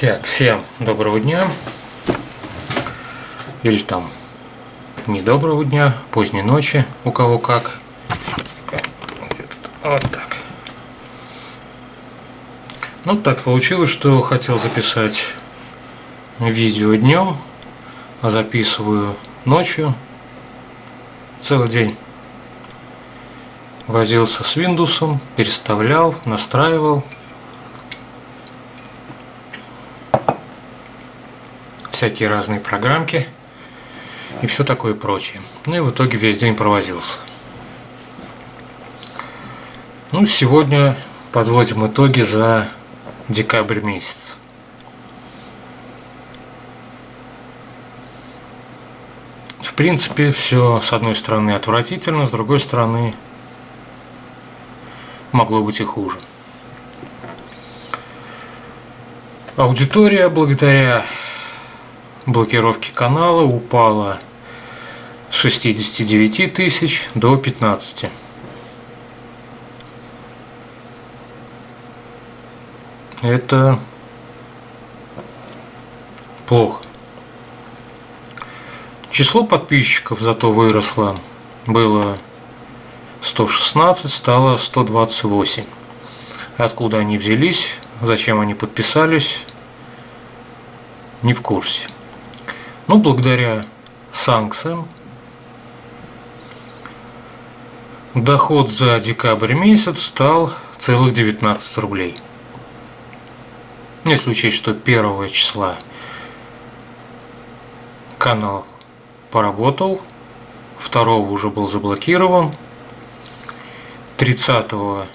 Так, всем доброго дня. Или там не доброго дня, поздней ночи, у кого как. Вот так. Ну, так получилось, что хотел записать видео днем, а записываю ночью целый день. Возился с Windows, переставлял, настраивал. Всякие разные программки и все такое прочее. Ну и в итоге весь день провозился. Ну, сегодня подводим итоги за декабрь месяц. В принципе, все с одной стороны отвратительно, с другой стороны могло быть и хуже. Аудитория благодаря блокировке канала упала с 69 тысяч до 15. Это плохо. Число подписчиков зато выросло. Было 116, стало 128. Откуда они взялись, зачем они подписались, не в курсе. Ну, благодаря санкциям доход за декабрь месяц стал целых 19 рублей. Если учесть, что 1 числа канал поработал, 2 уже был заблокирован, 30 ну,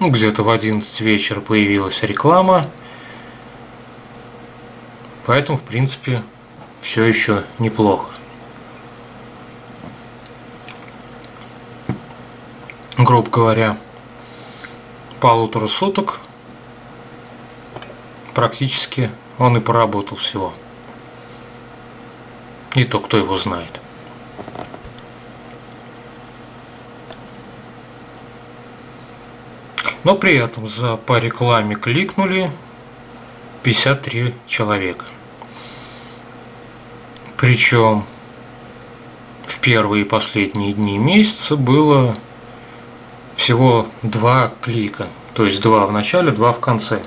где-то в 11 вечера появилась реклама, поэтому, в принципе, все еще неплохо. Грубо говоря, полутора суток практически он и поработал всего. И то, кто его знает. Но при этом за по рекламе кликнули 53 человека. Причем в первые и последние дни месяца было всего два клика. То есть два в начале, два в конце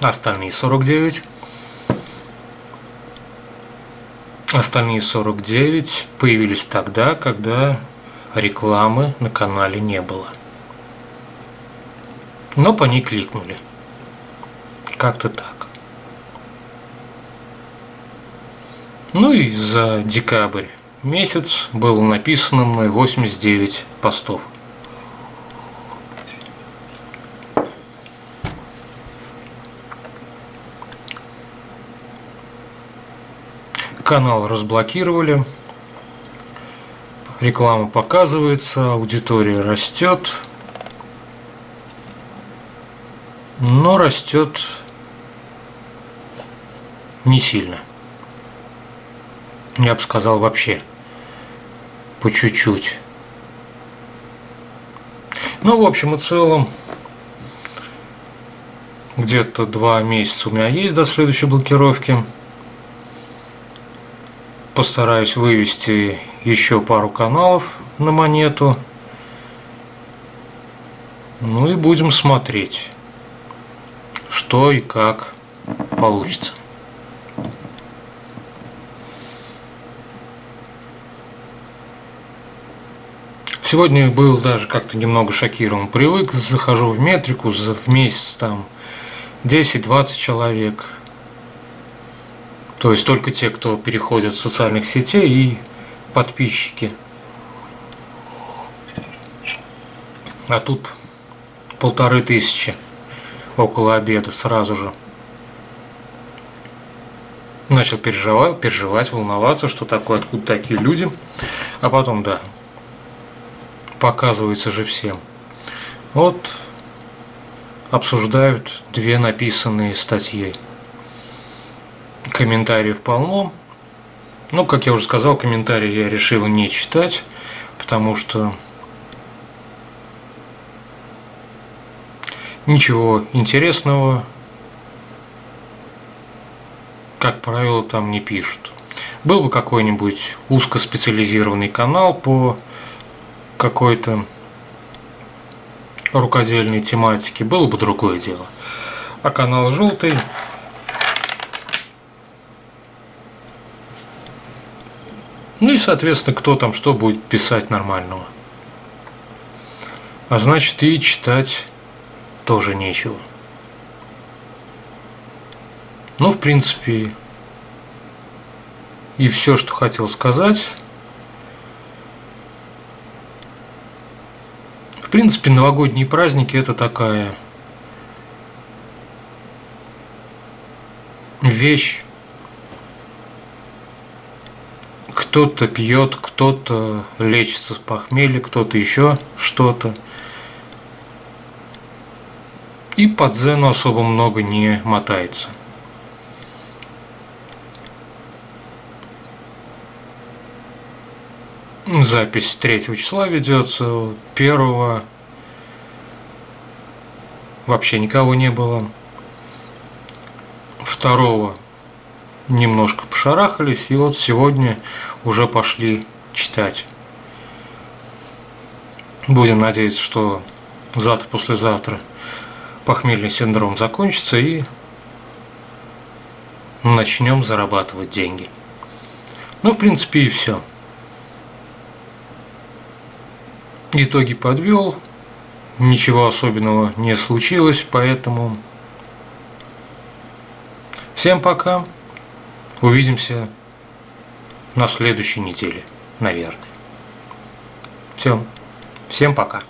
остальные 49. Остальные 49 появились тогда, когда рекламы на канале не было. Но по ней кликнули. Как-то так. Ну и за декабрь месяц было написано мной 89 постов. канал разблокировали. Реклама показывается, аудитория растет. Но растет не сильно. Я бы сказал вообще по чуть-чуть. Ну, в общем и целом, где-то два месяца у меня есть до следующей блокировки постараюсь вывести еще пару каналов на монету. Ну и будем смотреть, что и как получится. Сегодня был даже как-то немного шокирован. Привык, захожу в метрику, в месяц там 10-20 человек – то есть только те, кто переходит с социальных сетей и подписчики. А тут полторы тысячи около обеда сразу же. Начал переживать, переживать, волноваться, что такое, откуда такие люди. А потом, да, показывается же всем. Вот обсуждают две написанные статьи комментариев полно. Ну, как я уже сказал, комментарии я решил не читать, потому что Ничего интересного, как правило, там не пишут. Был бы какой-нибудь узкоспециализированный канал по какой-то рукодельной тематике, было бы другое дело. А канал желтый Ну и, соответственно, кто там что будет писать нормального. А значит, и читать тоже нечего. Ну, в принципе, и все, что хотел сказать. В принципе, новогодние праздники это такая вещь. Кто-то пьет, кто-то лечится с похмелья, кто-то еще что-то. И по дзену особо много не мотается. Запись 3 числа ведется, первого вообще никого не было. Второго немножко пошарахались, и вот сегодня уже пошли читать. Будем надеяться, что завтра-послезавтра похмельный синдром закончится и начнем зарабатывать деньги. Ну, в принципе, и Итоги подвел. Ничего особенного не случилось, поэтому всем пока. Увидимся на следующей неделе, наверное. Все. Всем пока.